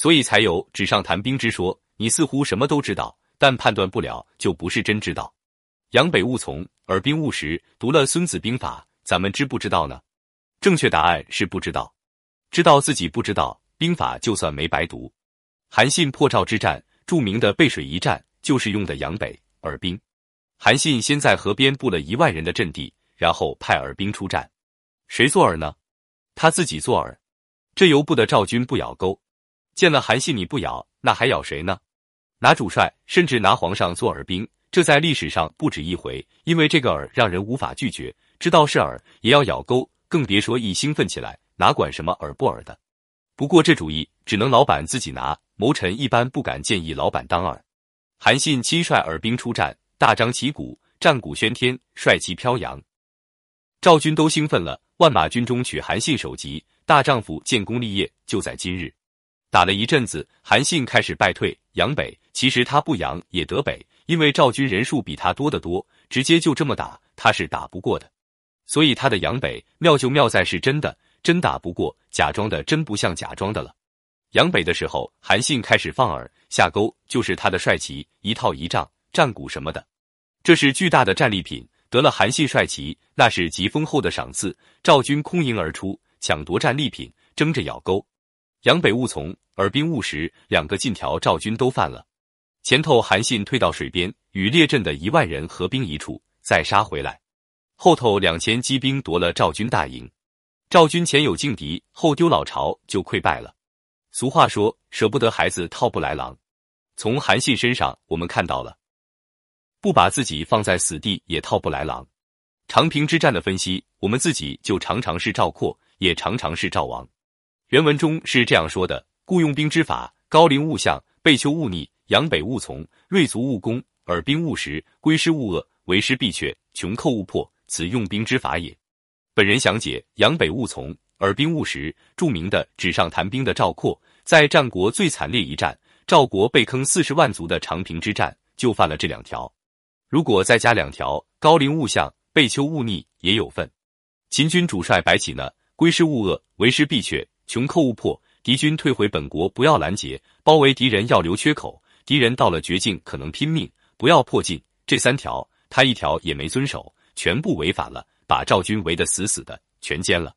所以才有纸上谈兵之说。你似乎什么都知道，但判断不了，就不是真知道。扬北务从，耳兵务实。读了《孙子兵法》，咱们知不知道呢？正确答案是不知道。知道自己不知道，兵法就算没白读。韩信破赵之战，著名的背水一战，就是用的扬北耳兵。韩信先在河边布了一万人的阵地，然后派耳兵出战。谁做饵呢？他自己做饵。这由不得赵军不咬钩。见了韩信你不咬，那还咬谁呢？拿主帅，甚至拿皇上做耳兵，这在历史上不止一回。因为这个饵让人无法拒绝，知道是饵也要咬钩，更别说一兴奋起来，哪管什么饵不饵的。不过这主意只能老板自己拿，谋臣一般不敢建议老板当饵。韩信亲率耳兵出战，大张旗鼓，战鼓喧天，帅气飘扬。赵军都兴奋了，万马军中取韩信首级，大丈夫建功立业就在今日。打了一阵子，韩信开始败退，扬北。其实他不扬也得北，因为赵军人数比他多得多，直接就这么打，他是打不过的。所以他的扬北妙就妙在是真的，真打不过，假装的真不像假装的了。扬北的时候，韩信开始放饵下钩，就是他的帅旗，一套一仗，战鼓什么的，这是巨大的战利品。得了韩信帅旗，那是极丰厚的赏赐。赵军空营而出，抢夺战利品，争着咬钩。杨北务从，耳兵务实，两个禁条赵军都犯了。前头韩信退到水边，与列阵的一万人合兵一处，再杀回来；后头两千骑兵夺了赵军大营。赵军前有劲敌，后丢老巢，就溃败了。俗话说：“舍不得孩子套不来狼。”从韩信身上，我们看到了，不把自己放在死地也套不来狼。长平之战的分析，我们自己就常常是赵括，也常常是赵王。原文中是这样说的：“故用兵之法，高陵勿向，背丘勿逆，阳北勿从，锐卒勿攻，耳兵勿食，归师勿遏，为师必却，穷寇勿破。此用兵之法也。”本人详解：阳北勿从，耳兵勿食。著名的纸上谈兵的赵括，在战国最惨烈一战——赵国被坑四十万卒的长平之战，就犯了这两条。如果再加两条：高陵勿向，背丘勿逆，也有份。秦军主帅白起呢？归师勿遏，为师必却。穷寇勿破，敌军退回本国，不要拦截，包围敌人要留缺口，敌人到了绝境可能拼命，不要破境。这三条他一条也没遵守，全部违反了，把赵军围得死死的，全歼了。